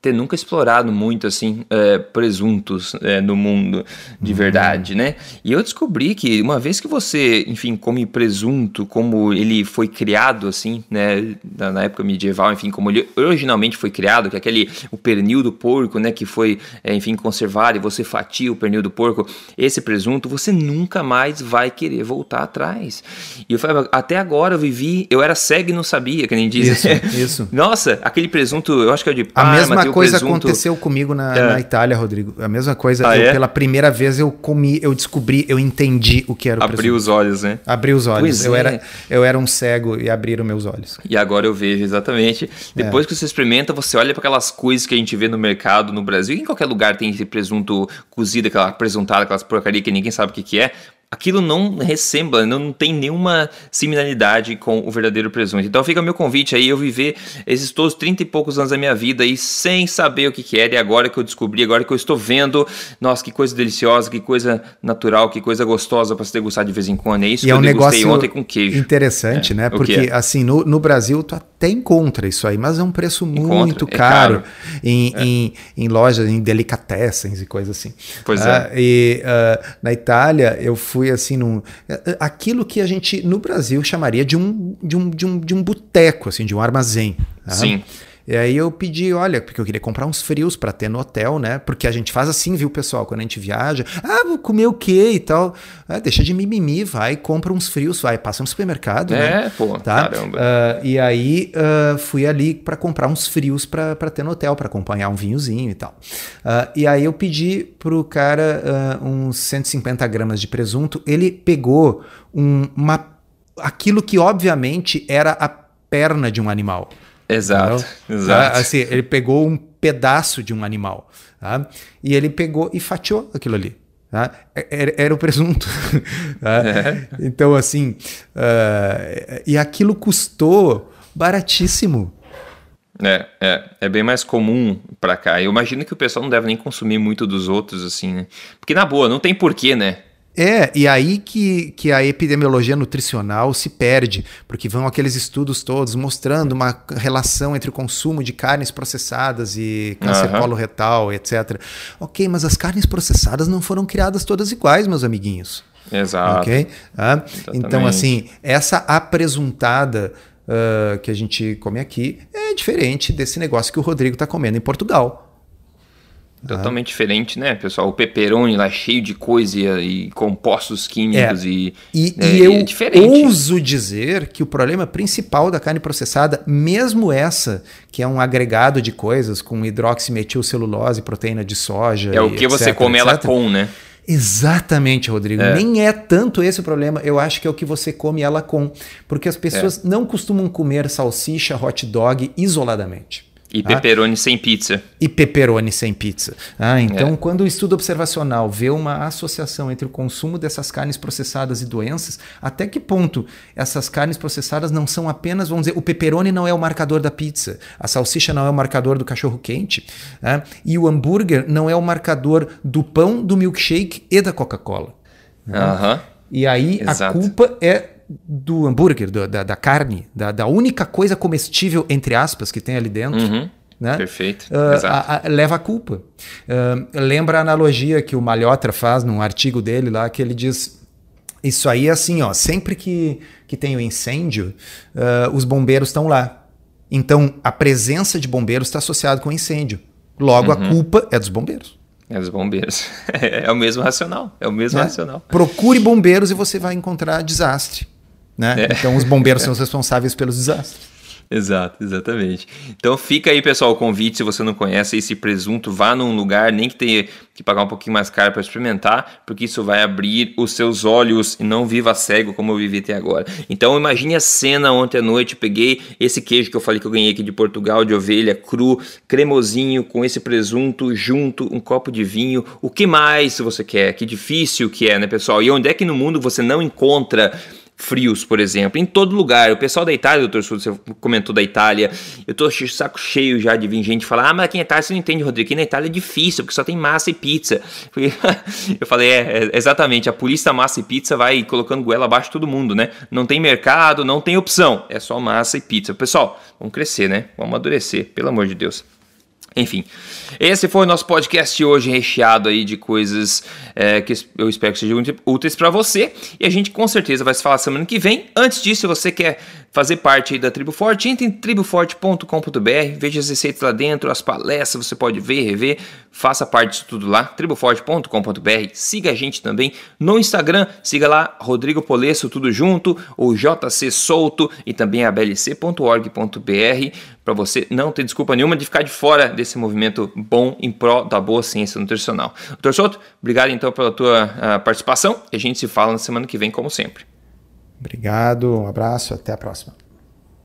ter nunca explorado muito assim é, presuntos é, no mundo de uhum. verdade, né? E eu descobri que uma vez que você, enfim, come presunto, como ele foi criado assim, né, na, época medieval, enfim, como ele originalmente foi criado, que é aquele o pernil do porco, né, que foi, é, enfim, conservado e você fatia o pernil do porco, esse presunto, você nunca mais vai querer voltar atrás. E eu falei, até agora eu vivi, eu era cego e não sabia, que nem diz. Isso, isso. Nossa, aquele presunto, eu acho que é de a mesma coisa presunto... aconteceu comigo na, é. na, Itália, Rodrigo. A mesma coisa. Ah, eu, é? Pela primeira vez eu comi, eu descobri, eu entendi o que era o Abriu presunto. os olhos, né? Abriu os olhos. eu, é. era, eu era um cego e abriram meus olhos. E agora eu vejo, exatamente. Depois é. que você experimenta, você olha para aquelas coisas que a gente vê no mercado no Brasil. Em qualquer lugar tem esse presunto cozido, aquela presuntada, aquelas porcaria que ninguém sabe o que, que é aquilo não ressembla, não tem nenhuma similaridade com o verdadeiro presunto. Então fica o meu convite aí, eu viver esses todos 30 e poucos anos da minha vida aí sem saber o que, que era, e agora que eu descobri, agora que eu estou vendo, nossa, que coisa deliciosa, que coisa natural, que coisa gostosa para se degustar de vez em quando. É isso e que é um eu degustei ontem com queijo. Interessante, é. né? Porque assim, no, no Brasil tu até encontra isso aí, mas é um preço muito encontra, caro, é caro. Em, é. em, em, lojas, em delicatessens e coisas assim. Pois é. Uh, e uh, na Itália eu fui fui assim num aquilo que a gente no Brasil chamaria de um de um, de um, de um boteco assim, de um armazém. Tá? Sim. E aí eu pedi, olha, porque eu queria comprar uns frios para ter no hotel, né? Porque a gente faz assim, viu, pessoal? Quando a gente viaja, ah, vou comer o quê e tal. Ah, deixa de mimimi, vai, compra uns frios, vai, passa no supermercado, é, né? É, pô, tá? caramba. Uh, e aí uh, fui ali para comprar uns frios para ter no hotel, para acompanhar um vinhozinho e tal. Uh, e aí eu pedi pro cara uns 150 gramas de presunto. Ele pegou um, uma, aquilo que obviamente era a perna de um animal. Exato, entendeu? exato. Assim, ele pegou um pedaço de um animal tá? e ele pegou e fatiou aquilo ali. Tá? Era, era, o presunto. tá? é. Então, assim, uh, e aquilo custou baratíssimo. É, é, é bem mais comum para cá. Eu imagino que o pessoal não deve nem consumir muito dos outros, assim, né? Porque, na boa, não tem porquê, né? É, e aí que, que a epidemiologia nutricional se perde, porque vão aqueles estudos todos mostrando uma relação entre o consumo de carnes processadas e câncer uhum. coloretal, etc. Ok, mas as carnes processadas não foram criadas todas iguais, meus amiguinhos. Exato. Ok? Ah, então, assim, essa apresuntada uh, que a gente come aqui é diferente desse negócio que o Rodrigo está comendo em Portugal. Totalmente ah. diferente, né, pessoal? O pepperoni lá cheio de coisa e, compostos químicos é. e, e, é, e eu é diferente. ouso dizer que o problema principal da carne processada, mesmo essa, que é um agregado de coisas com hidroximetilcelulose, proteína de soja. É o que etc, você come etc, ela com, né? Exatamente, Rodrigo. É. Nem é tanto esse o problema. Eu acho que é o que você come ela com. Porque as pessoas é. não costumam comer salsicha, hot dog isoladamente. E tá? pepperoni sem pizza. E pepperoni sem pizza. Ah, então, é. quando o estudo observacional vê uma associação entre o consumo dessas carnes processadas e doenças, até que ponto essas carnes processadas não são apenas, vamos dizer, o pepperoni não é o marcador da pizza, a salsicha não é o marcador do cachorro quente, né? e o hambúrguer não é o marcador do pão, do milkshake e da Coca-Cola. Né? Uhum. E aí Exato. a culpa é do hambúrguer, do, da, da, carne, da, da, única coisa comestível, entre aspas, que tem ali dentro. Uhum. Né? Perfeito. Uh, a, a, leva a culpa. Uh, lembra a analogia que o Malhotra faz num artigo dele lá, que ele diz: Isso aí é assim, ó, sempre que, que tem o um incêndio, uh, os bombeiros estão lá. Então, a presença de bombeiros está associada com o incêndio. Logo, uhum. a culpa é dos bombeiros. É dos bombeiros. é o mesmo racional. É o mesmo né? racional. Procure bombeiros e você vai encontrar desastre. Né? É. Então os bombeiros são os responsáveis pelos desastres. Exato, exatamente. Então fica aí, pessoal, o convite. Se você não conhece esse presunto, vá num lugar, nem que tenha que pagar um pouquinho mais caro para experimentar, porque isso vai abrir os seus olhos e não viva cego como eu vivi até agora. Então imagine a cena ontem à noite. Peguei esse queijo que eu falei que eu ganhei aqui de Portugal, de ovelha, cru, cremosinho, com esse presunto junto, um copo de vinho. O que mais você quer? Que difícil que é, né, pessoal? E onde é que no mundo você não encontra frios, por exemplo, em todo lugar. O pessoal da Itália, doutor Sul, você comentou da Itália, eu tô saco cheio já de vir gente falar, ah, mas aqui na Itália você não entende, Rodrigo, aqui na Itália é difícil, porque só tem massa e pizza. Eu falei, é, é exatamente, a polícia massa e pizza vai colocando goela abaixo de todo mundo, né? Não tem mercado, não tem opção, é só massa e pizza. Pessoal, vamos crescer, né? Vamos amadurecer, pelo amor de Deus. Enfim, esse foi o nosso podcast hoje, recheado aí de coisas é, que eu espero que sejam úteis para você. E a gente com certeza vai se falar semana que vem. Antes disso, se você quer fazer parte da Tribo Forte, entre em triboforte.com.br, veja as receitas lá dentro, as palestras, você pode ver, rever, faça parte disso tudo lá, triboforte.com.br. Siga a gente também no Instagram, siga lá Rodrigo Polesso, tudo junto, o JC Solto e também a blc.org.br para você não ter desculpa nenhuma de ficar de fora desse movimento bom em prol da boa ciência nutricional. Doutor Souto, obrigado então pela tua uh, participação e a gente se fala na semana que vem, como sempre. Obrigado, um abraço, até a próxima.